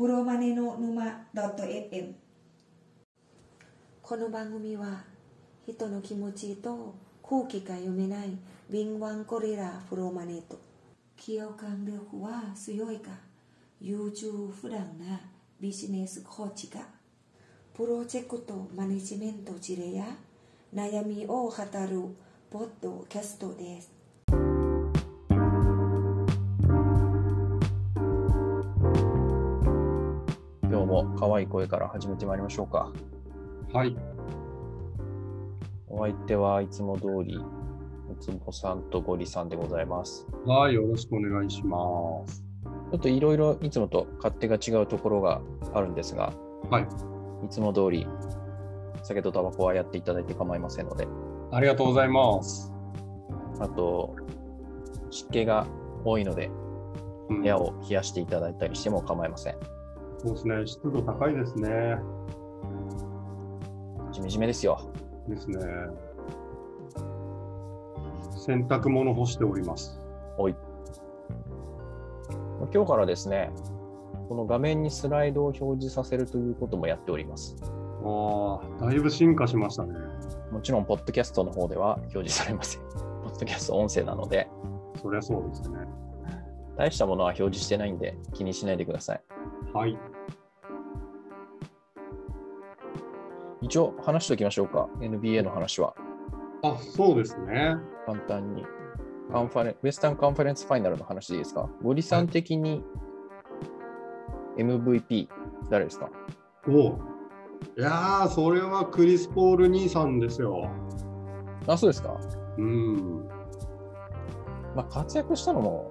プロマネの沼 .fm この番組は人の気持ちと空気が読めない敏腕ゴリラプロマネと共感力は強いか？優柔不断なビジネスコーチがプロジェクトマネジメント事例や悩みを語るポッドキャストです。可愛い声から始めてまいりましょうか。はい。お相手はいつも通り、うつぼさんとゴリさんでございます。はい、よろしくお願いします。ちょっといろいろいつもと勝手が違うところがあるんですが、はい。いつも通り酒とタバコはやっていただいて構いませんので、ありがとうございます。あと、湿気が多いので、うん部屋を冷やしていただいたりしても構いません。そうですね、湿度高いですね。じめじめですよ。ですね。洗濯物干しております。おい。今日からですね、この画面にスライドを表示させるということもやっております。ああ、だいぶ進化しましたね。もちろん、ポッドキャストの方では 表示されません。ポッドキャスト音声なので、そりゃそうですね。大したものは表示してないんで気にしないでください。はい。一応話しておきましょうか。NBA の話はあ、そうですね。簡単に。カンファレンウェスタンカンファレンスファイナルの話でいいですか？ゴリさん的に MVP 誰ですか？おういやー、それはクリス・ポール兄さんですよ。あ、そうですか。うん。まあ、活躍したのも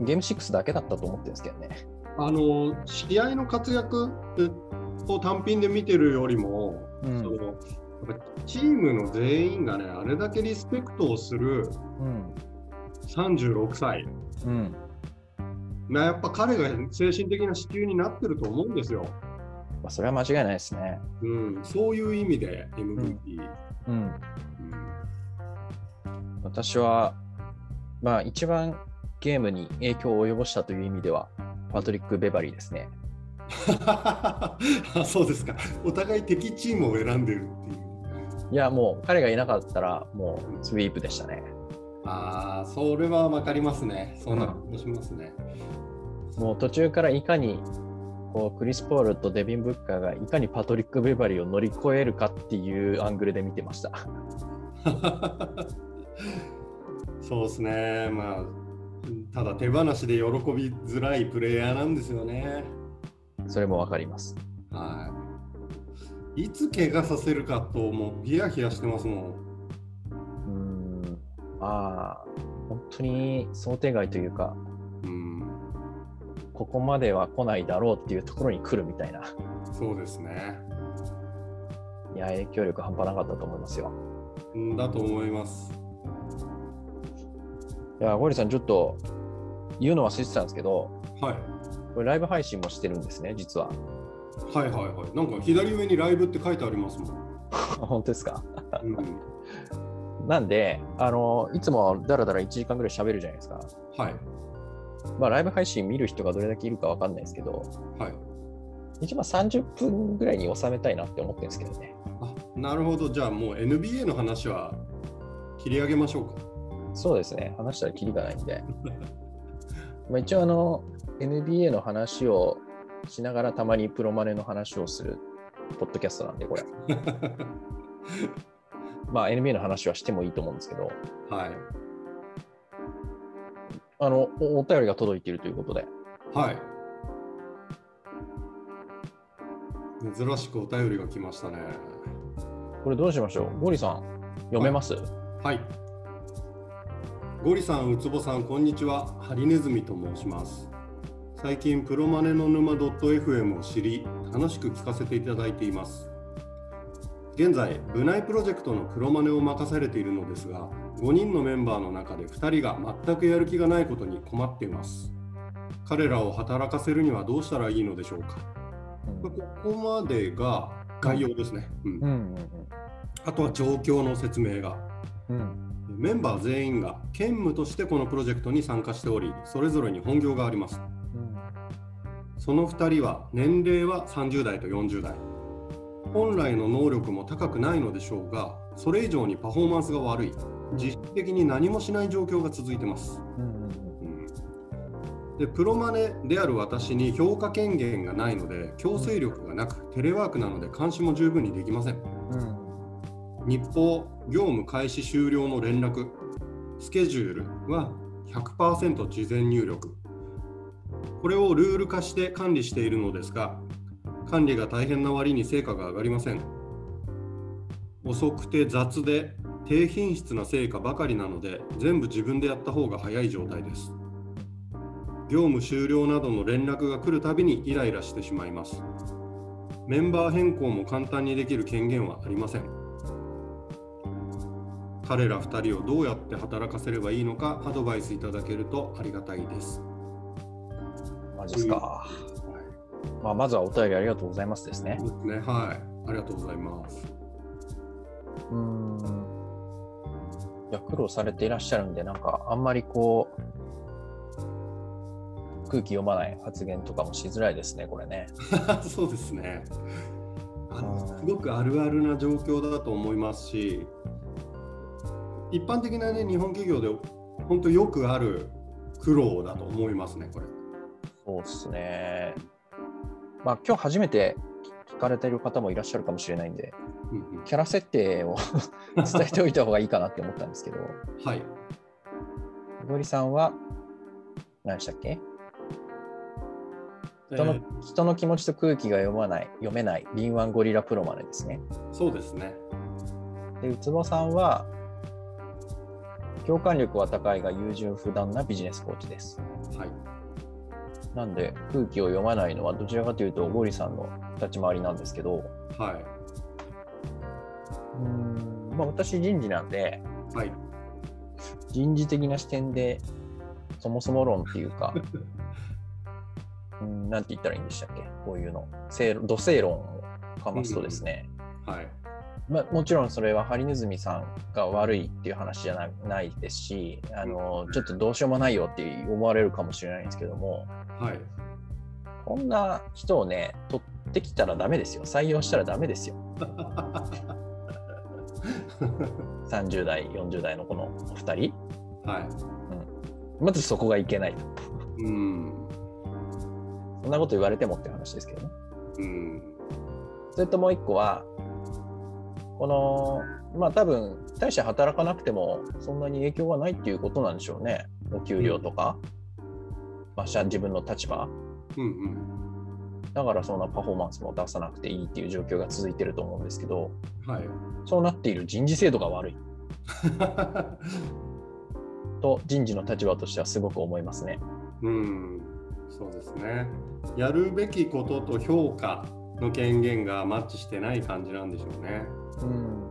ゲーム6だけだったと思ってるんですけどね。あの、試合の活躍を単品で見てるよりも、うそのやっぱチームの全員がね、あれだけリスペクトをするうん。36歳、うん。まあ、やっぱ彼が精神的な支柱になってると思うんですよ。まあ、それは間違いないですね。うん、そういう意味で MVP。うん。うん私は、まあ、一番ゲームに影響を及ぼしたという意味では、パトリック・ベバリーですね。あそうですか。お互い敵チームを選んでるっていう。いや、もう彼がいなかったら、もうスイープでしたね。ああ、それはわかりますね。そんな気もしますね。もう途中からいかに、こうクリス・ポールとデビン・ブッカーがいかにパトリック・ベバリーを乗り越えるかっていうアングルで見てました。そうですね。まあ、ただ手放しで喜びづらいプレイヤーなんですよね。それもわかります。はい。いつ怪我させるかと、もうヒヤヒヤしてますもん。うーん、まあ、本当に想定外というか、うん、ここまでは来ないだろうっていうところに来るみたいな。そうですね。いや、影響力半端なかったと思いますよ。うんだと思います。いや、ゴリさん、ちょっと言うの忘れてたんですけど、はい。これライブ配信もしてるんですね、実は。はいはいはい。なんか左上にライブって書いてありますもん。本当ですか？うん、なんで、あの、いつもだらだら1時間ぐらい喋るじゃないですか。はい。まあ、ライブ配信見る人がどれだけいるかわかんないですけど、はい。一番30分ぐらいに収めたいなって思ってるんですけどね。あなるほど。じゃあもう NBA の話は切り上げましょうか。そうですね、話したらキリがないんで。まあ一応あの、NBA の話をしながらたまにプロマネの話をするポッドキャストなんで、これ。まあ NBA の話はしてもいいと思うんですけど、はい。あの、おお便りが届いているということで、はい。珍しくお便りが来ましたね。これどうしましょう？ゴリさん、読めます、はい。ゴリさん、ウツボさん、こんにちは。ハリネズミと申します。最近、プロマネの沼 .fm を知り、楽しく聞かせていただいています。現在、部内プロジェクトのプロマネを任されているのですが、5人のメンバーの中で2人が全くやる気がないことに困っています。彼らを働かせるにはどうしたらいいのでしょうか。ここまでが概要ですね。うんうんうんあとは状況の説明が。うんうんメンバー全員が兼務としてこのプロジェクトに参加しており、それぞれに本業があります。うんその2人は年齢は30代と40代。本来の能力も高くないのでしょうがそれ以上にパフォーマンスが悪い。実質的に何もしない状況が続いてます、うん。でプロマネである私に評価権限がないので強制力がなくテレワークなので監視も十分にできません。うん。日報業務開始終了の連絡。スケジュールは100%事前入力これをルール化して管理しているのですが管理が大変な割に成果が上がりません。遅くて雑で低品質な成果ばかりなので全部自分でやった方が早い状態です。業務終了などの連絡が来るたびにイライラしてしまいます。メンバー変更も簡単にできる権限はありません。彼ら2人をどうやって働かせればいいのかアドバイスいただけるとありがたいです。マジですか。まあ、まずはお便りありがとうございますですね。ですね、はい。ありがとうございます。うーん。いや、苦労されていらっしゃるんで、なんか、あんまりこう、空気読まない発言とかもしづらいですね、これね。そうですね。あのうんすごくあるあるな状況だと思いますし、一般的な、ね、日本企業で本当よくある苦労だと思いますね、これ。そうですね。まあ、今日初めて聞かれてる方もいらっしゃるかもしれないんで、うんうんキャラ設定を 伝えておいた方がいいかなって思ったんですけど、はい。ゴリさんは、何でしたっけ？人のえ人の気持ちと空気が読まない、読めない、敏腕ゴリラプロマネですね。ーそうですね。で、ウツボさんは、共感力は高いが優柔不断なビジネスコーチです。はい。なんで、空気を読まないのはどちらかというと、ゴリさんの立ち回りなんですけど、はい。うーんまあ、私人事なんで、はい。人事的な視点で、そもそも論っていうか、うん、なんて言ったらいいんでしたっけ？こういうの。正論土星論をかますとですね、はい。まあ、もちろんそれはハリネズミさんが悪いっていう話じゃなないですしあのちょっとどうしようもないよって思われるかもしれないんですけどもはい。こんな人をね取ってきたらダメですよ採用したらダメですよ 30代40代のこのお二人はい。まずそこがいけないとうん。そんなこと言われてもって話ですけどねうん。それともう一個はこのまあ多分大して働かなくてもそんなに影響がないっていうことなんでしょうねお給料とか、まあ、自分の立場うんうん。だからそんなパフォーマンスも出さなくていいっていう状況が続いてると思うんですけどはい。そうなっている人事制度が悪い と人事の立場としてはすごく思いますね。うん、そうですね。やるべきことと評価の権限がマッチしてない感じなんでしょうね。うん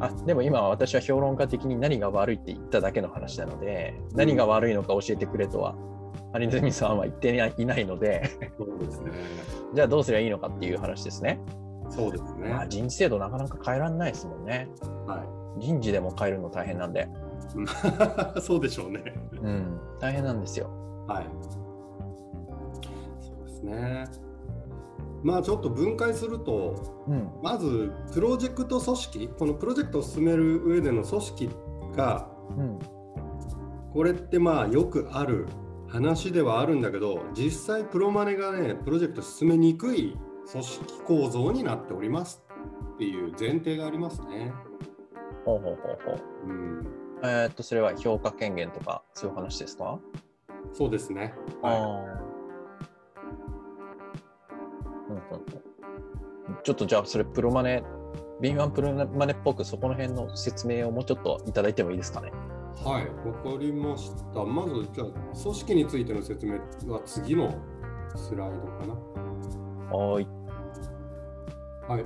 あでも今は私は評論家的に何が悪いって言っただけの話なので何が悪いのか教えてくれとはハリネズミさんは言っていないのでそうですね。じゃあどうすればいいのかっていう話ですね。そうですね。まあ、人事制度なかなか変えられないですもんね。は人事でも変えるの大変なんで。い。そうでしょうね。うん、大変なんですよ。はい。そうですね。まあちょっと分解すると、うん、まずプロジェクト組織、このプロジェクトを進める上での組織が、うん、これってまあよくある話ではあるんだけど実際プロマネがねプロジェクト進めにくい組織構造になっておりますっていう前提がありますね。ほうほうほうほう。うん、えーっと、それは評価権限とか、そういう話ですか、そうですね。はあ。うんうんうんちょっとじゃあ、それ、プロマネ、敏腕プロマネっぽく、そこの辺の説明をもうちょっといただいてもいいですかね？い、はい、わかりました。まずじゃあ組織についての説明は次のスライドかな。はーい。はい。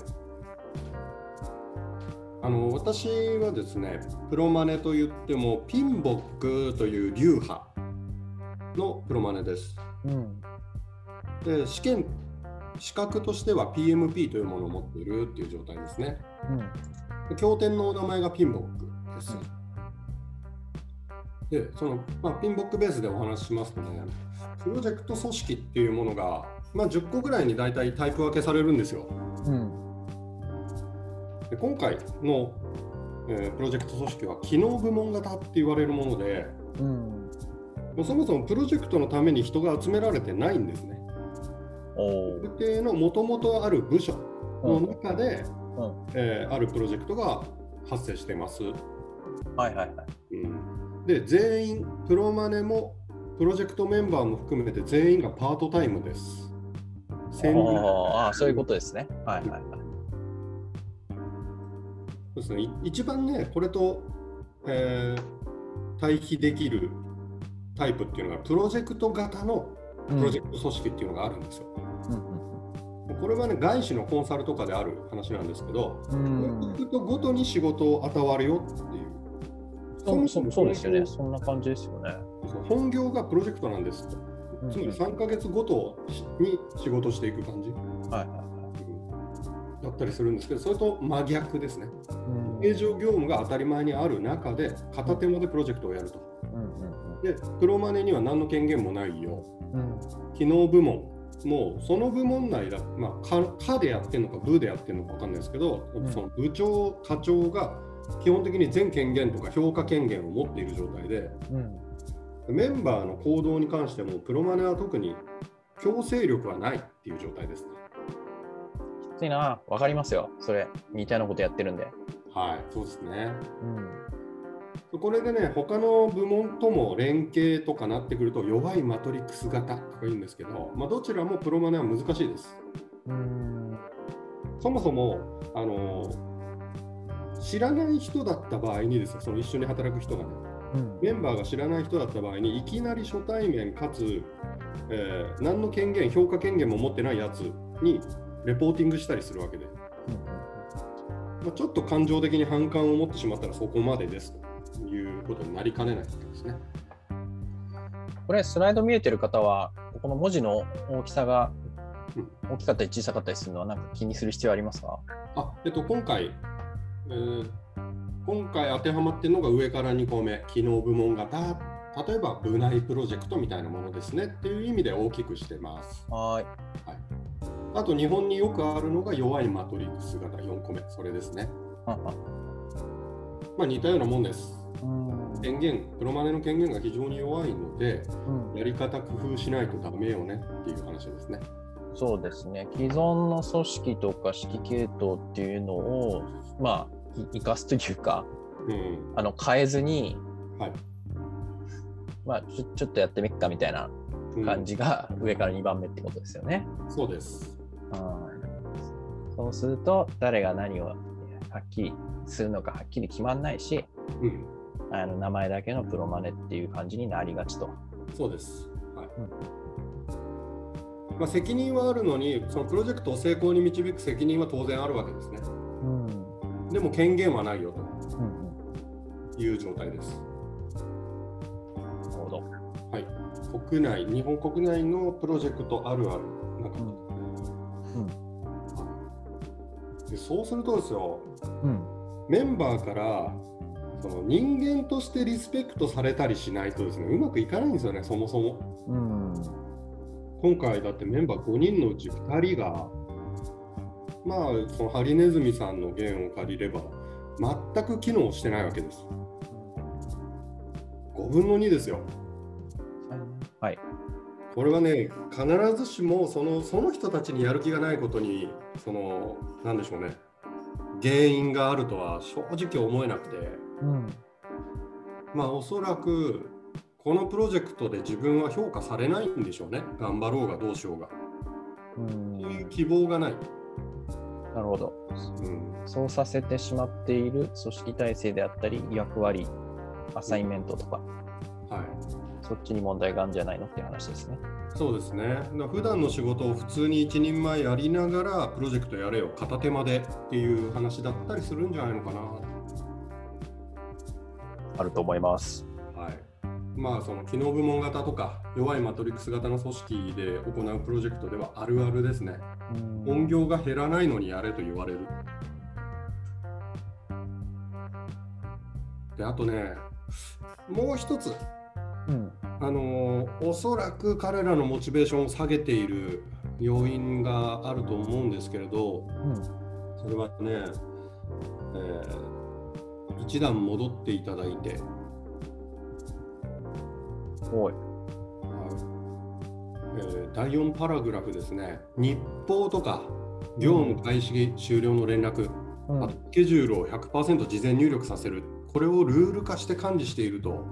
あの私はですね、プロマネといってもピンボックという流派のプロマネです。うん。で試験資格としては PMP というものを持っているっていう状態ですね。うん。で経典のお名前がピンボックです。で、その、まあ、ピンボックベースでお話ししますとね、プロジェクト組織っていうものがまあ、10個ぐらいに大体タイプ分けされるんですよ。うん。で今回の、えープロジェクト組織は機能部門型って言われるものでうん。もうそもそもプロジェクトのために人が集められてないんですね。お特定のもともとある部署の中で、うん。えーあるプロジェクトが発生してます。はいはいはい。うん、で全員プロマネもプロジェクトメンバーも含めて全員がパートタイムです。1000人ああ、そういうことですね。はいはいはい。そうですね、い一番ね、これと、えー対比できるタイプっていうのが、プロジェクト型のプロジェクト組織っていうのがあるんですよ。これはね、外資のコンサルとかである話なんですけど、うん。プロジェクトごとに仕事を与わるよっていう。そうそうそうですよね。そんな感じですよね。本業がプロジェクトなんですと。つまり3ヶ月ごとに仕事していく感じはいはいはだったりするんですけど、それと真逆ですね。い。平常業務が当たり前にある中で、片手間でプロジェクトをやると。うんで、プロマネには何の権限もないよ。機能部門、もうその部門内だ、まあ、かかでやってるのか、部でやってるのか分かんないですけど、んその部長、課長が基本的に全権限とか評価権限を持っている状態で、うん。メンバーの行動に関しても、プロマネは特に強制力はないっていう状態ですね。きついな。わかりますよ。それ、似たようなことやってるんで。はい、そうですね。うん。これでね、他の部門とも連携とかなってくると、弱いマトリックス型とか言うんですけど、まあ、どちらもプロマネは難しいです。うん。そもそも、あの知らない人だった場合にですよ、その一緒に働く人がね、うん。メンバーが知らない人だった場合に、いきなり初対面かつ、えー何の権限、評価権限も持ってないやつにレポーティングしたりするわけで、まあ、ちょっと感情的に反感を持ってしまったらそこまでですということになりかねないわけですね。これ、スライド見えてる方は、この文字の大きさが大きかったり小さかったりするのは、なんか気にする必要ありますか？あえっと、今回、えー今回当てはまってるのが上から2個目、機能部門型、例えば部内プロジェクトみたいなものですねっていう意味で大きくしてます。はあと、日本によくあるのが弱いマトリックス型4個目、それですね。まあ、似たようなもんです。うん。権限、プロマネの権限が非常に弱いので、うんやり方工夫しないとダメよねっていう話ですね。そうですね。既存の組織とか指揮系統っていうのを、まあ、い生かすというか、うん。あの変えずに、はい。まあちょ、ちょっとやってみっかみたいなうん感じが上から2番目ってことですよね。そうです。うんそうすると、誰が何をはっきりするのかはっきり決まんないし、うん。あの名前だけのプロマネっていう感じになりがちと。そうです。はいまあ、責任はあるのに、そのプロジェクトを成功に導く責任は当然あるわけですね。うん。うんでも権限はないようんという状態です。なるほど。はい。国内、日本国内のプロジェクトあるある。なんかうんでそうするとですよ、うんメンバーからその人間としてリスペクトされたりしないとですね、うまくいかないんですよね、そもそも。うん今回だってメンバー5人のうち2人が、まあ、そのハリネズミさんの弦を借りれば、全く機能してないわけです。5分の2ですよ。はい。これはね、必ずしもそのその人たちにやる気がないことに、その、なんでしょうね、原因があるとは正直思えなくて、うんまあ、おそらく、このプロジェクトで自分は評価されないんでしょうね。頑張ろうがどうしようが。うんそういう希望がない。なるほど。うんそうさせてしまっている組織体制であったり、役割、アサインメントとか、はい、そっちに問題があるんじゃないのっていう話ですね。そうですね。普段の仕事を普通に一人前やりながら、プロジェクトやれよ、片手間でっていう話だったりするんじゃないのかな。あると思います。はい。まあ、その機能部門型とか、弱いマトリックス型の組織で行うプロジェクトではあるあるですね。本業が減らないのにやれと言われる。で、あとね、もう一つ、うん。あのーおそらく彼らのモチベーションを下げている、要因があると思うんですけれど、うん。それはね、えー一段戻っていただいて、おい。えー第4パラグラフですね、日報とか業務開始終了の連絡、うん。スケジュールを100%事前入力させる、これをルール化して管理していると、ほ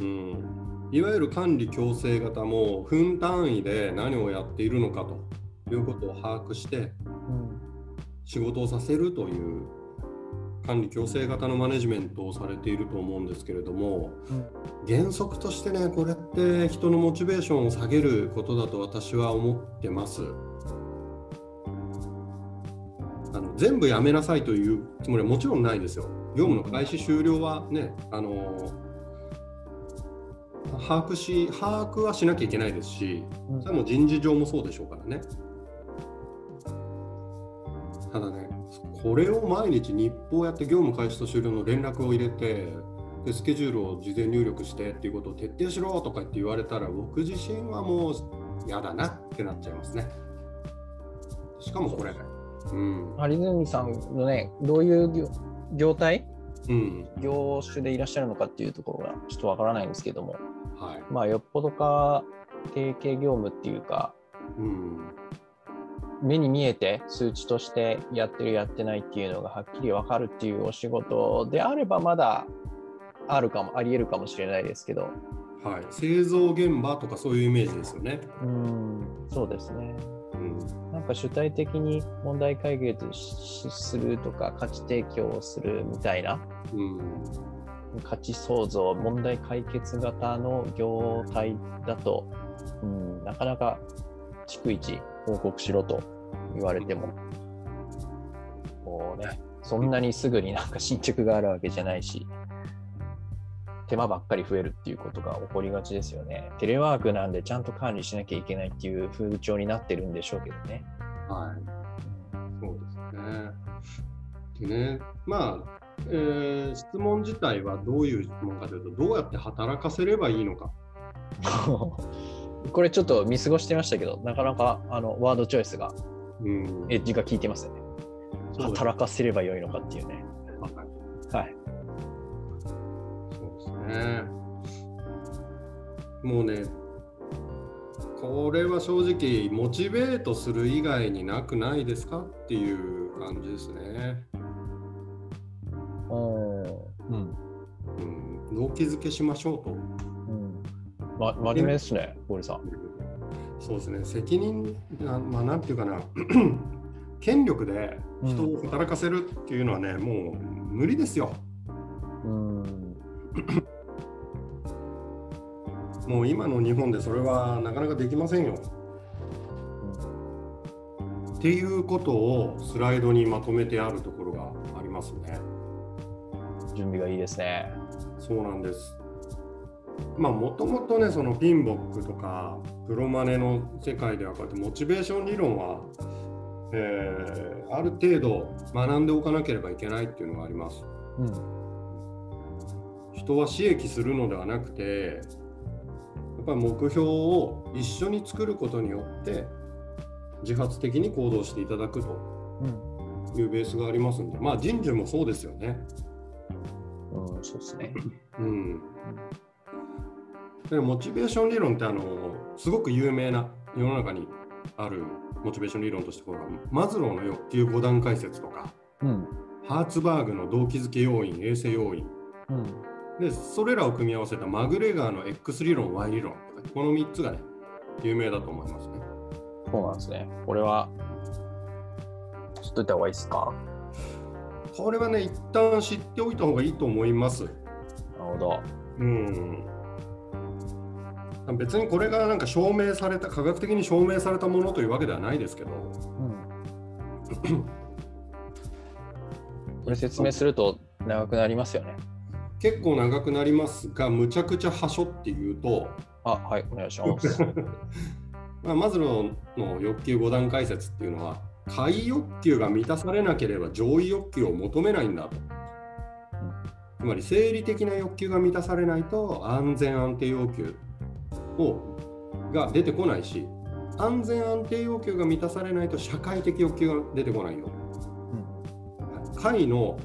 うん、いわゆる管理強制型も分単位で何をやっているのかということを把握して仕事をさせるという管理強制型のマネジメントをされていると思うんですけれども原則としてねこれって人のモチベーションを下げることだと私は思ってます。あの全部やめなさいというつもりはもちろんないですよ。業務の開始終了はね、あの把握し把握はしなきゃいけないですし、うんそれはもう人事上もそうでしょうからね。ただね、これを毎日日報やって業務開始と終了の連絡を入れて、でスケジュールを事前入力してっていうことを徹底しろとかって言われたら、僕自身はもう嫌だなってなっちゃいますね。しかもこれ、うん、有住さんのね、どういう業業態？うん、業種でいらっしゃるのかっていうところがちょっとわからないんですけども、はい、まあ、よっぽどか定型業務っていうか、うん、目に見えて数値としてやってるやってないっていうのがはっきり分かるっていうお仕事であればまだあるかもありえるかもしれないですけど。はい、製造現場とかそういうイメージですよね。うんそうですねうん、なんか主体的に問題解決しするとか価値提供をするみたいなうん、価値創造問題解決型の業態だと、うん、なかなか逐一報告しろと言われても、こうね、そんなにすぐになんか進捗があるわけじゃないし、手間ばっかり増えるっていうことが起こりがちですよね。テレワークなんでちゃんと管理しなきゃいけないっていう風潮になってるんでしょうけどね。はい、そうですね。でね、まあ、えー質問自体はどういう質問かというと、どうやって働かせればいいのか。これちょっと見過ごしてましたけど、なかなかあのワードチョイスがうん、エッジが効いてますよね。働かせればよいのかっていうね。はいはい。そうですね。もうね、これは正直、モチベートする以外になくないですかっていう感じですね。うん。うん、動機づけしましょうと。うん。ま、真面目ですね、ゴリさん。そうですね、責任、あまあ、なんていうかな、権力で人を働かせるっていうのはね、もう無理ですよ。うん。もう今の日本でそれはなかなかできませんよ。っていうことをスライドにまとめてあるところがありますね。準備がいいですね。そうなんです。まあもともとねそのピンボックとかプロマネの世界ではこうやってモチベーション理論は、えーある程度学んでおかなければいけないっていうのがあります。うん。人は刺激するのではなくてぱり目標を一緒に作ることによって自発的に行動していただくとうん。いうベースがありますんでまあ人事もそうですよね。うん、そうですね。うんでモチベーション理論ってあのすごく有名な世の中にあるモチベーション理論としてこれはマズローの欲求5段階説とかうん。ハーツバーグの動機づけ要因衛生要因うん。でそれらを組み合わせたマグレガーの X 理論 Y 理論この3つがね有名だと思いますね。そうなんですね。これは、知っといた方がいいですか？これはね一旦知っておいた方がいいと思います。なるほど。うん別にこれがなんか証明された科学的に証明されたものというわけではないですけど、うん。これ説明すると長くなりますよね。結構長くなりますが、むちゃくちゃはしょっていうと、あ、はい、お願いします。まあ、マズローの欲求5段階説っていうのは、下位欲求が満たされなければ上位欲求を求めないんだと。つまり生理的な欲求が満たされないと安全安定要求をが出てこないし安全安定要求が満たされないと社会的欲求が出てこないよ。会の、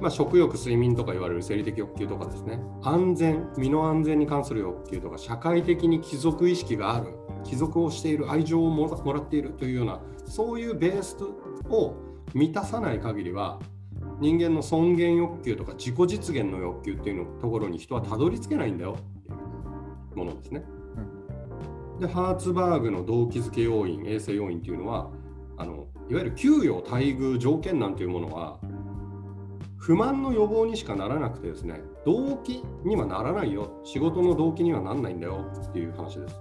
まあ、食欲睡眠とか言われる生理的欲求とかですね。安全身の安全に関する欲求とか社会的に貴族意識がある貴族をしている愛情をもらっているというようなそういうベースを満たさない限りは人間の尊厳欲求とか自己実現の欲求っていうのところに人はたどり着けないんだよ。っていうものですね。でハーツバーグの動機づけ要因衛生要因っていうのはあのいわゆる給与待遇条件なんていうものは不満の予防にしかならなくてですね動機にはならないよ。仕事の動機にはなんないんだよ。っていう話です。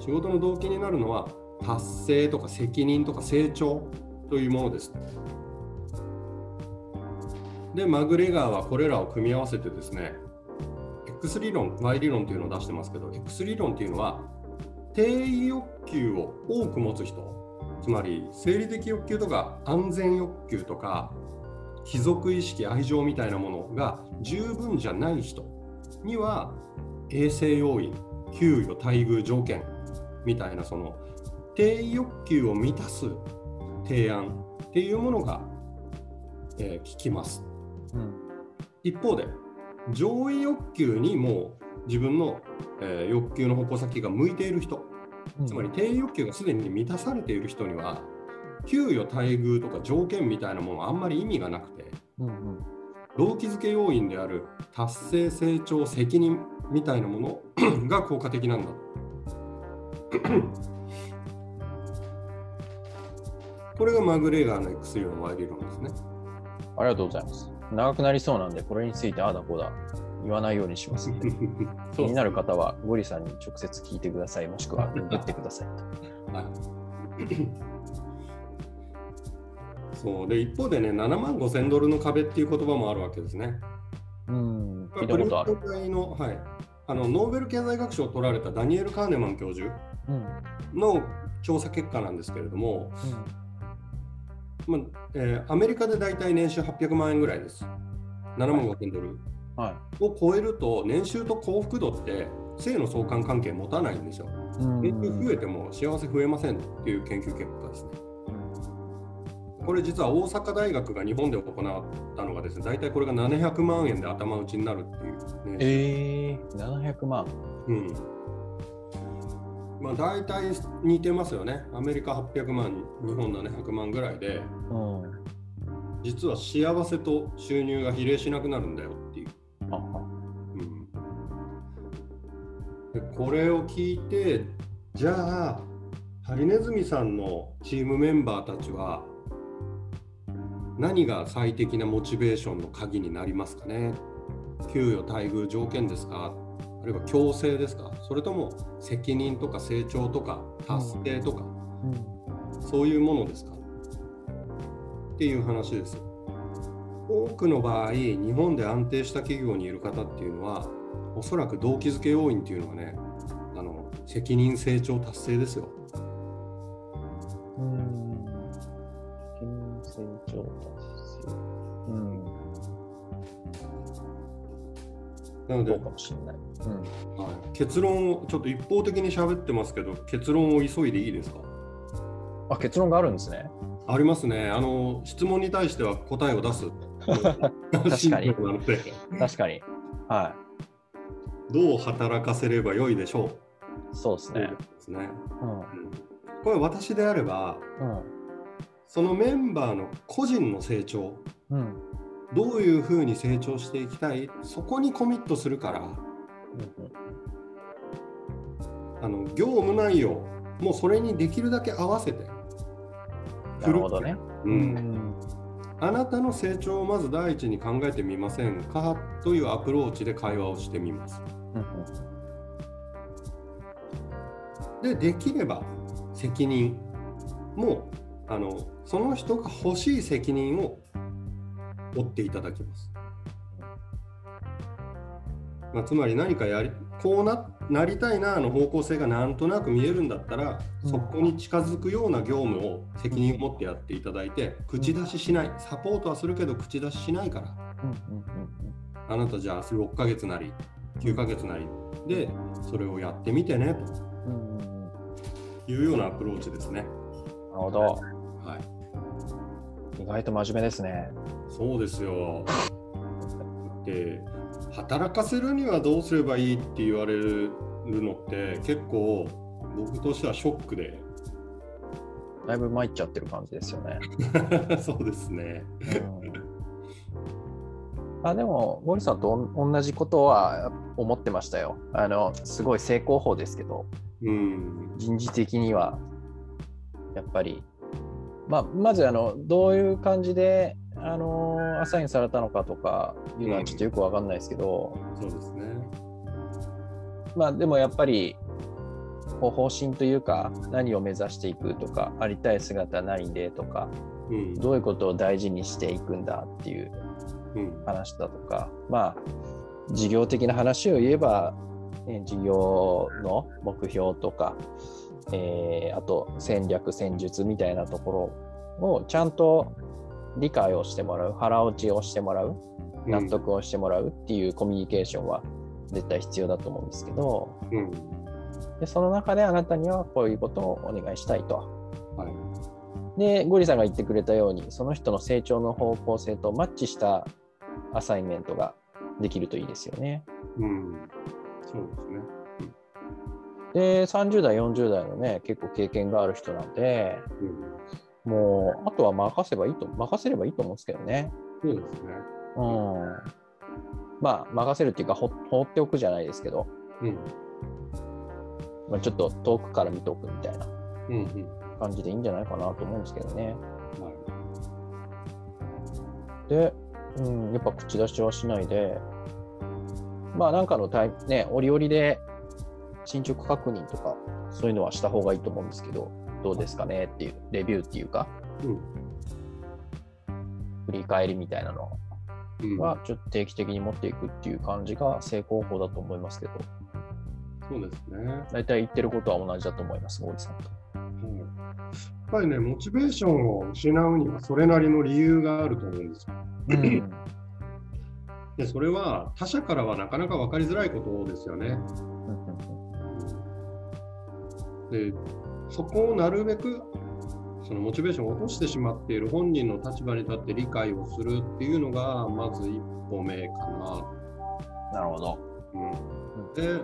仕事の動機になるのは達成とか責任とか成長というものです。でマグレガーはこれらを組み合わせてですね X 理論 Y 理論というのを出してますけど X 理論っていうのは定義欲求を多く持つ人。つまり生理的欲求とか安全欲求とか貴族意識愛情みたいなものが十分じゃない人には衛生要因給与待遇条件みたいなその定義欲求を満たす提案っていうものが、えー、効きます、うん、一方で上位欲求にも自分の、えー、欲求の矛先が向いている人つまり定欲求がすでに満たされている人には給与待遇とか条件みたいなものはあんまり意味がなくて、うんうん、動機づけ要因である達成成長責任みたいなもの が効果的なんだ。これがマグレーガーの X 量の Y 理論ですね。ありがとうございます。長くなりそうなんでこれについてああだこうだ言わないようにします。ので、気になる方はゴリさんに直接聞いてください、もしくは打ってくださいと。はいそうで一方でね、7万5千ドルの壁っていう言葉もあるわけですね。うん、聞いたことある。のはい、あのノーベル経済学賞を取られたダニエル・カーネマン教授の調査結果なんですけれども、うん、まあえー、アメリカで大体年収800万円ぐらいです。7万5千ドル。はい、を超えると年収と幸福度って性の相関関係持たないんですよ。年収増えても幸せ増えませんっていう研究結果ですね。これ実は大阪大学が日本で行ったのがですね、大体これが700万円で頭打ちになるっていう、ね。えー、700万。うん。まあ大体似てますよね。アメリカ800万、日本700万ぐらいで、うん、実は幸せと収入が比例しなくなるんだよっていう。うん、でこれを聞いてじゃあハリネズミさんのチームメンバーたちは何が最適なモチベーションの鍵になりますかね？給与待遇条件ですか？あるいは強制ですか？それとも責任とか成長とか達成とか、うんうん、そういうものですか？っていう話です。多くの場合日本で安定した企業にいる方っていうのはおそらく動機づけ要因っていうのはねあの責任成長達成ですよ。なので、かもしれない、うんはい、結論をちょっと一方的に喋ってますけど結論を急いでいいですか？あ結論があるんですね。ありますね。あの質問に対しては答えを出す。確かに。確かに。はい。どう働かせればよいでしょう？そうですね。ですね。うん、これ私であれば、うん、そのメンバーの個人の成長、うん、どういうふうに成長していきたい、そこにコミットするから、うん、あの業務内容、もうそれにできるだけ合わせて。なるほどね。うんあなたの成長をまず第一に考えてみませんか？というアプローチで会話をしてみます。で、できれば責任もあのその人が欲しい責任を負っていただきます。まあ、つまり何かやりこうななりたいなの方向性がなんとなく見えるんだったら、うん、そこに近づくような業務を責任を持ってやっていただいて、口出ししないサポートはするけど口出ししないから、うんうんうん、あなたじゃあ6ヶ月なり9ヶ月なりでそれをやってみてねうんうんうんというようなアプローチですね。なるほど。はい、意外と真面目ですね。そうですよ。で働かせるにはどうすればいいって言われるのって結構僕としてはショックでだいぶ参っちゃってる感じですよね。そうですね。あでも、ゴリさんと同じことは思ってましたよ。あのすごい成功法ですけど、うん人事的にはやっぱり、まあ、まずあのどういう感じであのアサインされたのかとかいうのはちょっとよくわかんないですけど、そうですね。まあでもやっぱりこう方針というか何を目指していくとかありたい姿ないんでとかうんどういうことを大事にしていくんだっていううん話だとかまあ事業的な話を言えば、えー事業の目標とか、えーあと戦略戦術みたいなところをちゃんと理解をしてもらう腹落ちをしてもらう納得をしてもらうっていうコミュニケーションは絶対必要だと思うんですけどうんでその中であなたにはこういうことをお願いしたいと。はいでゴリさんが言ってくれたようにその人の成長の方向性とマッチしたアサイメントができるといいですよね。うんそうですね。で30代40代のね結構経験がある人なんでうんもうあとは任せばいいと任せればいいと思うんですけどね。そうですね。うん。まあ任せるっていうかほ放っておくじゃないですけど、うんまあ、ちょっと遠くから見ておくみたいな感じでいいんじゃないかなと思うんですけどね。はいで、うん、やっぱ口出しはしないで、まあなんかのタイね、折々で進捗確認とか、そういうのはした方がいいと思うんですけど、どうですかねっていう、レビューっていうか、うん振り返りみたいなのうん。は、ちょっと定期的に持っていくっていう感じが成功法だと思いますけど、そうですね。大体言ってることは同じだと思います、ゴーリさんと。うん。やっぱりね、モチベーションを失うにはそれなりの理由があると思うんですよ。うん。で、それは他者からはなかなか分かりづらいことですよね。で、そこをなるべくそのモチベーションを落としてしまっている本人の立場に立って理解をするっていうのがまず一歩目かな。なるほど。うん、で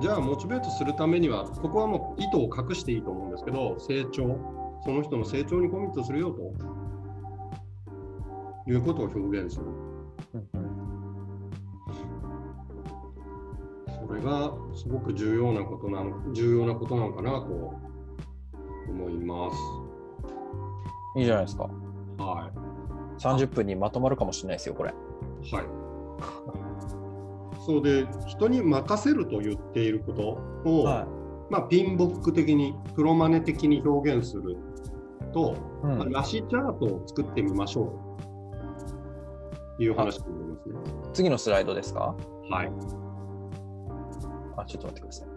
じゃあモチベートするためにはここはもう意図を隠していいと思うんですけど成長。その人の成長にコミットするよと。いうことを表現する。それがすごく重要なことなの重要なことなのかなと思いますいいじゃないですか。は30分にまとまるかもしれないですよ、これ。いはいそうで人に任せると言っていることを、はまあ、ピンボック的にプロマネ的に表現すると、い。うんまあラシチャートを作ってみましょうという話になりますね。次のスライドですか？はい。あ、ちょっと待ってください。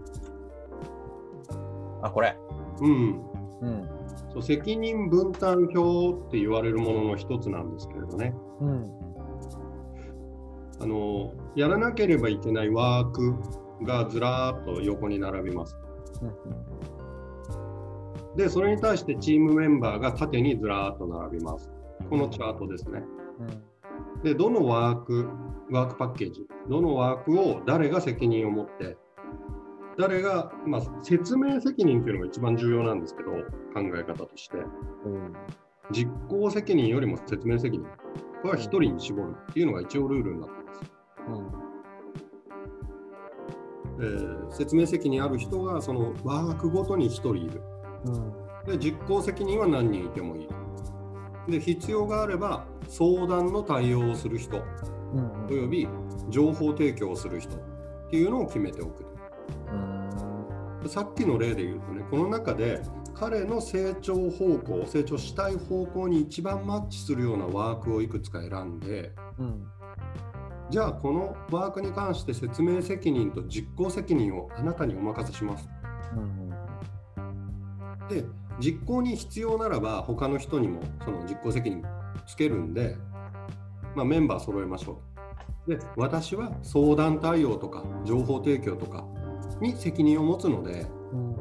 あ、これ。うん。うん。そう責任分担表って言われるものの一つなんですけれどね。うん。あのやらなければいけないワークがずらーっと横に並びます。で、それに対してチームメンバーが縦にずらーっと並びます。このチャートですね。で、どのワーク、ワークパッケージ、どのワークを誰が責任を持って、誰が、まあ、説明責任っていうのが一番重要なんですけど、考え方として。うん。実行責任よりも説明責任。これは一人に絞るっていうのが一応ルールになってます。えー説明責任ある人がそのワークごとに1人いる。で実行責任は何人いてもいい。で必要があれば相談の対応をする人うん。および情報提供をする人っていうのを決めておくさっきの例で言うとねこの中で彼の成長方向成長したい方向に一番マッチするようなワークをいくつか選んでうん。じゃあこのワークに関して説明責任と実行責任をあなたにお任せします。うん。で実行に必要ならば他の人にもその実行責任つけるんで、まあ、メンバー揃えましょうで私は相談対応とか情報提供とかに責任を持つのでうん、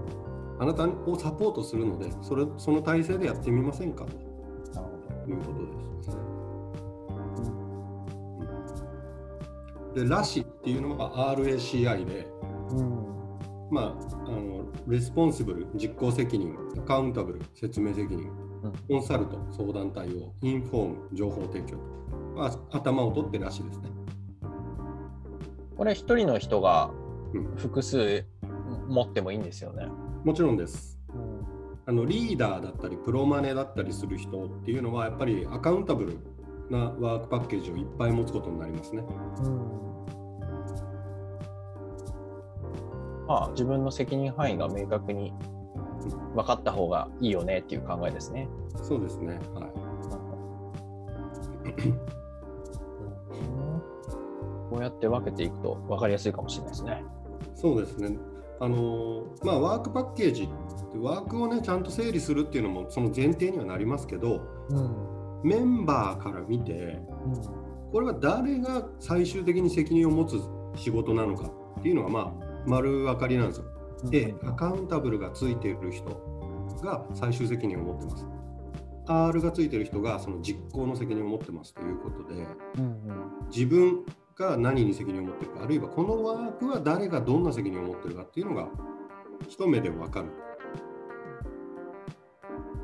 あなたをサポートするのでそれその体制でやってみませんか？ということです。で、ラシっていうのは RACI で、ど。うん。まあ、あの responsible、実行責任、 accountable、説明責任、 consult、相談対応、 inform、情報提供と、まあ、頭を取ってラシですね。これ一人の人がうん複数持ってもいいんですよね。もちろんです。あのリーダーだったり、プロマネだったりする人っていうのは、やっぱり accountableなワークパッケージをいっぱい持つことになりますね。うんまあ、自分の責任範囲が明確に分かった方がいいよねっていう考えですね。そうですね。はい。こうやって分けていくと分かりやすいかもしれないですね。そうですね。あのまあ、ワークパッケージってワークをねちゃんと整理するっていうのもその前提にはなりますけどうんメンバーから見てこれは誰が最終的に責任を持つ仕事なのかっていうのがまあ丸分かりなんですよ。でアカウンタブルがついている人が最終責任を持ってます。R がついてる人がその実行の責任を持ってますということでうん自分が何に責任を持ってるかあるいはこのワークは誰がどんな責任を持ってるかっていうのが一目で分かる。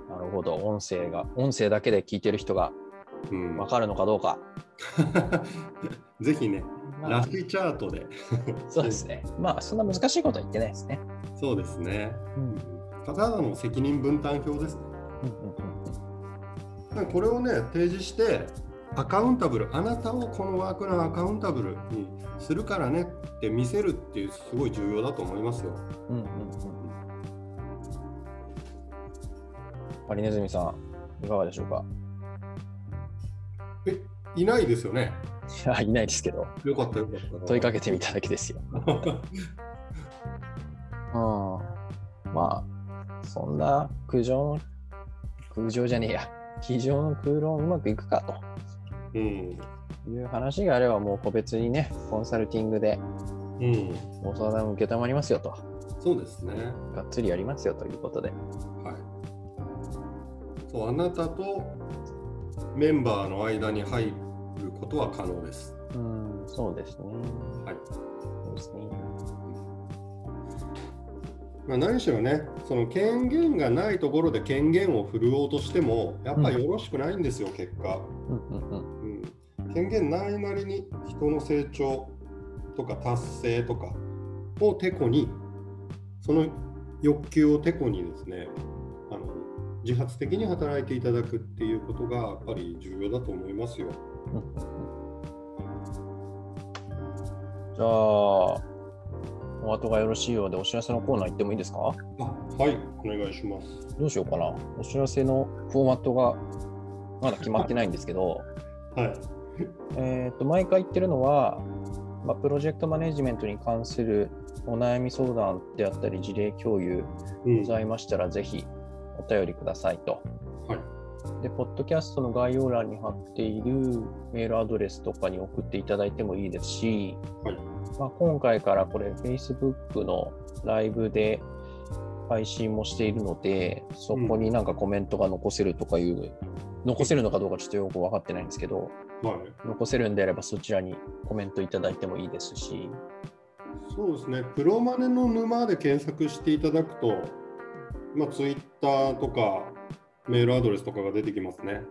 なるほど、音声が、音声だけで聞いてる人がうん分かるのかどうか。ぜひね、まあラシチャートで。そうですね。まあ、そんな難しいことは言ってないですね。そうですね。うんただの責任分担表ですね。うんうんだからこれをね、提示して、アカウンタブル、あなたをこのワークのアカウンタブルにするからねって見せるっていう、すごい重要だと思いますよ。うんうんうんハリネズミさん、いかがでしょうか？え、いないですよね。いや、いないですけど、よかったよかった。問いかけてみただけですよ。うん。まあ、そんな苦情の、空情じゃねえや、机上の空論うまくいくかうん。という話があれば、もう個別にね、コンサルティングでうん。ご相談を受けたまりますよと、そうですね。がっつりやりますよということで。はい。そう、あなたとメンバーの間に入ることは可能です。うん、そうですね。はい。そうですね。まあ、何しろね、その権限がないところで権限を振るおうとしても、やっぱりよろしくないんですよ、結果。うんうんうん。権限ないなりに人の成長とか達成とかをてこに、その欲求をてこにですね、あの自発的に働いていただくっていうことがやっぱり重要だと思いますよ。じゃあ、お後がよろしいようでお知らせのコーナー行ってもいいですか？あはい、お願いします。どうしようかな。お知らせのフォーマットがまだ決まってないんですけど、はい。えっと、毎回言ってるのは、まあ、プロジェクトマネジメントに関するお悩み相談であったり、事例共有うんございましたら、ぜひお便りくださいと。はい。で、ポッドキャストの概要欄に貼っているメールアドレスとかに送っていただいてもいいですし、はいまあ、今回からこれ Facebook のライブで配信もしているので、そこになんかコメントが残せるとかいう、残せるのかどうかちょっとよく分かってないんですけど、はい。残せるんであればそちらにコメントいただいてもいいですし、そうですね、プロマネの沼で検索していただくと、まあ、ツイッターとかメールアドレスとかが出てきますね。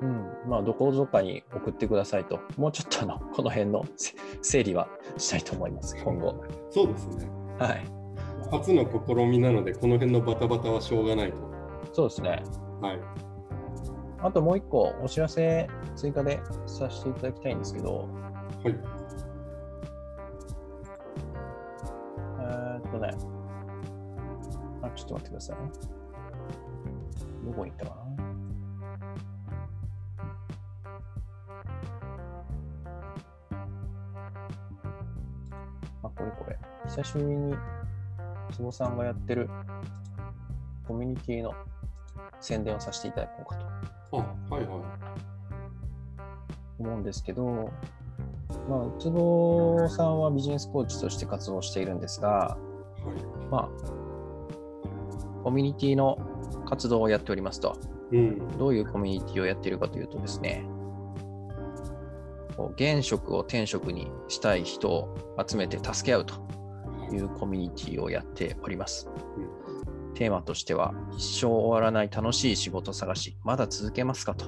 うん、まあどこぞかに送ってくださいと、もうちょっとあのこの辺のせ整理はしたいと思います、今後。そうですね。はい。初の試みなので、この辺のバタバタはしょうがないと。そうですね。はい。あともう一個お知らせ追加でさせていただきたいんですけど、はい。えーっとね、あ、ちょっと待ってくださいね。どこに行ったかな？あ、これこれ。久しぶりに、坪さんがやってるコミュニティの宣伝をさせていただこうかとあ、はいは思うんですけど、まあ、うつぼさんはビジネスコーチとして活動しているんですが、はい。まあ、コミュニティの活動をやっておりますと。うん。どういうコミュニティをやっているかというとですね、現職を転職にしたい人を集めて助け合うというコミュニティをやっております。テーマとしては、一生終わらない楽しい仕事探し、まだ続けますかと。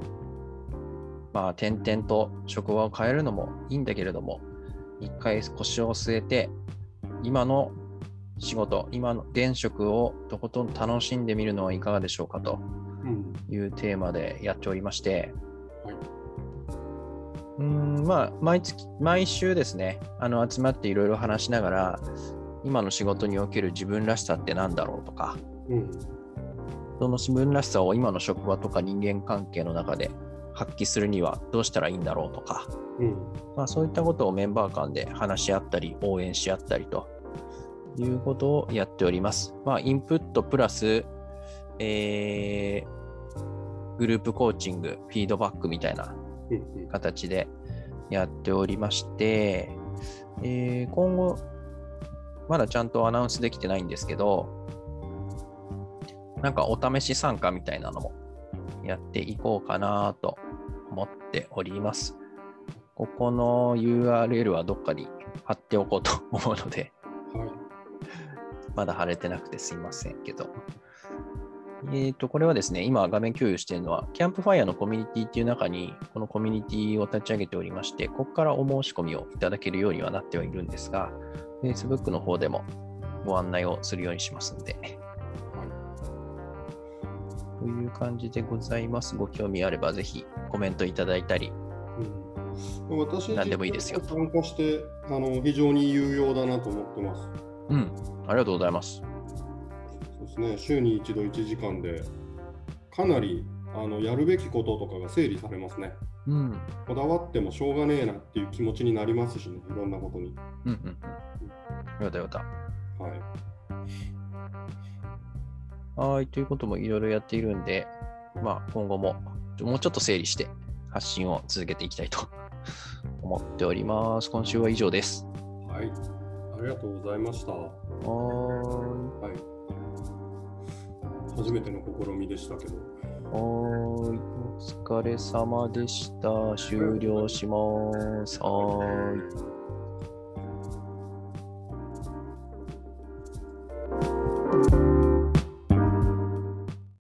まあ、点々と職場を変えるのもいいんだけれども、一回腰を据えて、今の仕事、今の現職をとことん楽しんでみるのはいかがでしょうかとうん。いうテーマでやっておりまして、はい。うーん、まあ、毎月、毎週ですね、あの集まっていろいろ話しながら、今の仕事における自分らしさって何だろうとか、うん。その自分らしさを今の職場とか人間関係の中で発揮するにはどうしたらいいんだろうとか、うん。まあ、そういったことをメンバー間で話し合ったり、応援し合ったりということをやっております。まあ、インプットプラス、えーグループコーチング、フィードバックみたいな。形でやっておりまして、えー今後、まだちゃんとアナウンスできてないんですけど、なんかお試し参加みたいなのもやっていこうかなと思っております。ここの URL はどっかに貼っておこうと思うので、まだ貼れてなくてすいませんけど。えっ、と、これはですね、今画面共有しているのは、キャンプファイヤーのコミュニティっていう中に、このコミュニティを立ち上げておりまして、ここからお申し込みをいただけるようにはなってはいるんですが、Facebook の方でもご案内をするようにしますので、という感じでございます。ご興味あれば、ぜひコメントいただいたり、うん、私何でもいいですよ参加してあの非常に有用だなと思ってます。うん、ありがとうございます。そうですね、週に一度1時間で、かなりあのやるべきこととかが整理されますね。うん、こだわってもしょうがねえなっていう気持ちになりますしね、いろんなことに。うん、うん、うん。よかったよかった。はい。はい、ということもいろいろやっているんで、まあ、今後ももうちょっと整理して発信を続けていきたいと思っております。今週は以上です。はい。ありがとうございました。ははーい。い。初めての試みでしたけど。お疲れ様でした。終了します。はーい。